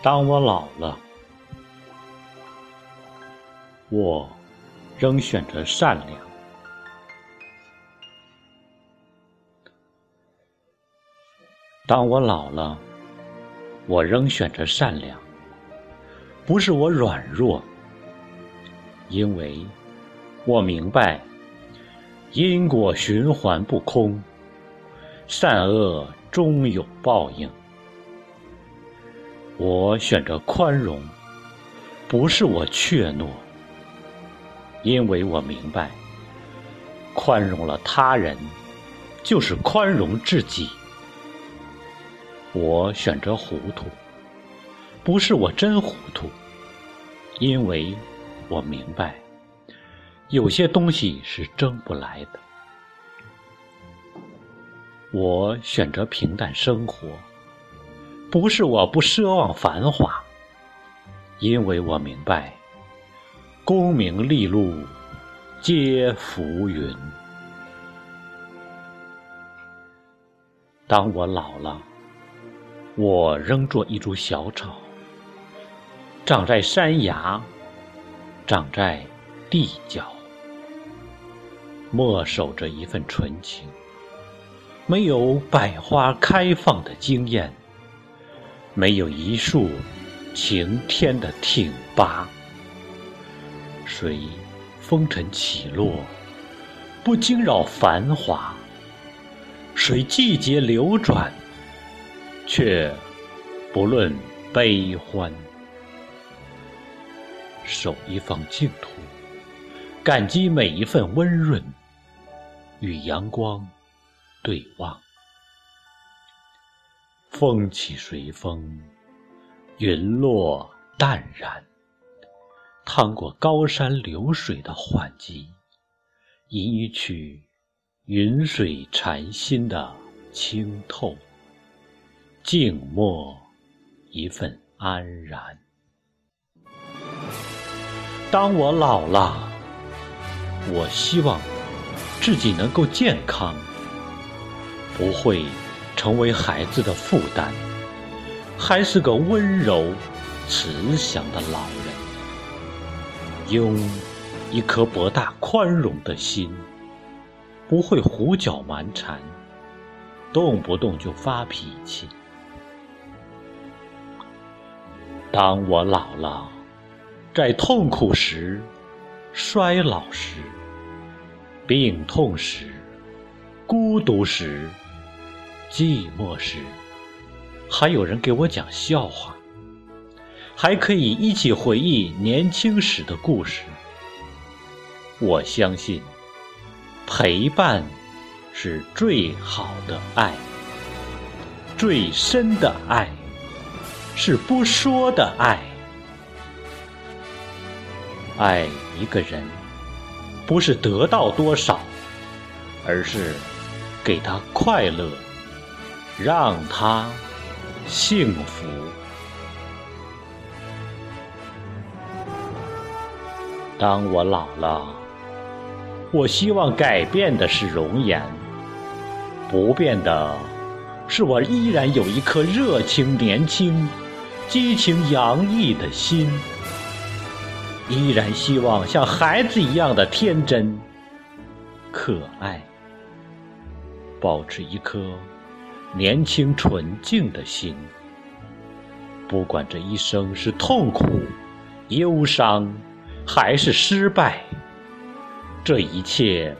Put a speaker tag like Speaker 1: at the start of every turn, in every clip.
Speaker 1: 当我老了，我仍选择善良。当我老了，我仍选择善良。不是我软弱，因为我明白因果循环不空，善恶终有报应。我选择宽容，不是我怯懦，因为我明白，宽容了他人，就是宽容自己。我选择糊涂，不是我真糊涂，因为我明白，有些东西是争不来的。我选择平淡生活。不是我不奢望繁华，因为我明白，功名利禄皆浮云。当我老了，我仍做一株小草，长在山崖，长在地角，默守着一份纯情，没有百花开放的惊艳。没有一束晴天的挺拔，谁风尘起落，不惊扰繁华；谁季节流转，却不论悲欢。守一方净土，感激每一份温润，与阳光对望。风起随风，云落淡然。趟过高山流水的缓急，吟一曲云水禅心的清透，静默一份安然。当我老了，我希望自己能够健康，不会。成为孩子的负担，还是个温柔慈祥的老人，用一颗博大宽容的心，不会胡搅蛮缠，动不动就发脾气。当我老了，在痛苦时、衰老时、病痛时、孤独时。寂寞时，还有人给我讲笑话，还可以一起回忆年轻时的故事。我相信，陪伴是最好的爱，最深的爱是不说的爱。爱一个人，不是得到多少，而是给他快乐。让他幸福。当我老了，我希望改变的是容颜，不变的是我依然有一颗热情年轻、激情洋溢的心，依然希望像孩子一样的天真、可爱，保持一颗。年轻纯净的心，不管这一生是痛苦、忧伤，还是失败，这一切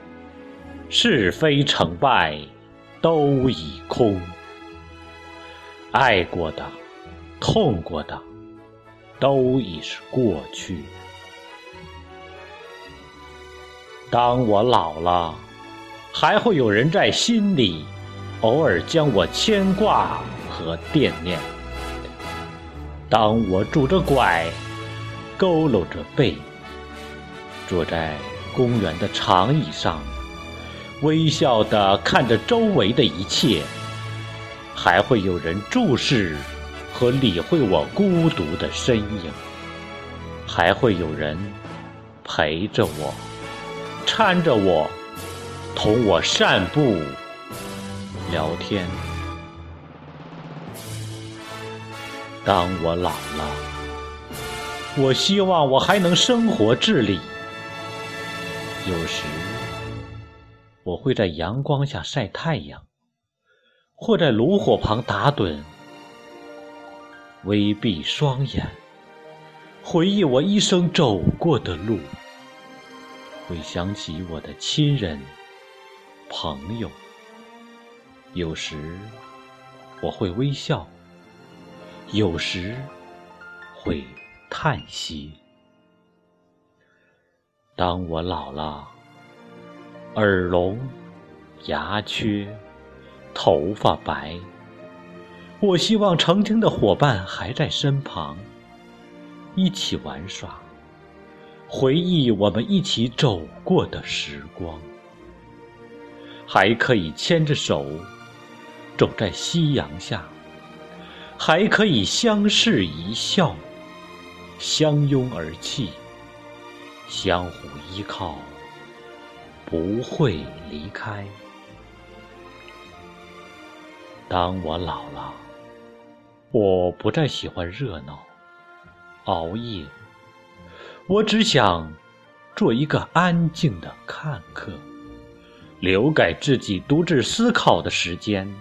Speaker 1: 是非成败都已空。爱过的、痛过的，都已是过去。当我老了，还会有人在心里。偶尔将我牵挂和惦念。当我拄着拐，佝偻着背，坐在公园的长椅上，微笑地看着周围的一切，还会有人注视和理会我孤独的身影，还会有人陪着我，搀着我，同我散步。聊天，当我老了，我希望我还能生活自理。有时，我会在阳光下晒太阳，或在炉火旁打盹，微闭双眼，回忆我一生走过的路，会想起我的亲人、朋友。有时，我会微笑。有时会叹息。当我老了，耳聋、牙缺、头发白，我希望曾经的伙伴还在身旁，一起玩耍，回忆我们一起走过的时光，还可以牵着手走在夕阳下。还可以相视一笑，相拥而泣，相互依靠，不会离开。当我老了，我不再喜欢热闹、熬夜，我只想做一个安静的看客，留给自己独自思考的时间，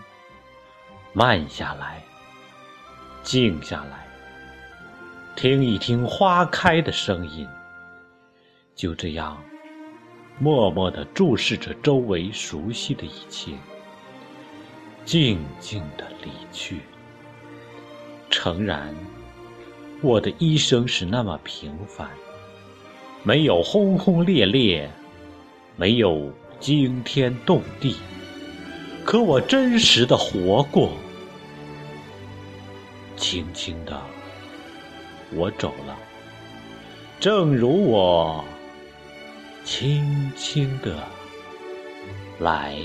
Speaker 1: 慢下来。静下来，听一听花开的声音。就这样，默默地注视着周围熟悉的一切，静静地离去。诚然，我的一生是那么平凡，没有轰轰烈烈，没有惊天动地，可我真实的活过。轻轻的，我走了，正如我轻轻的来。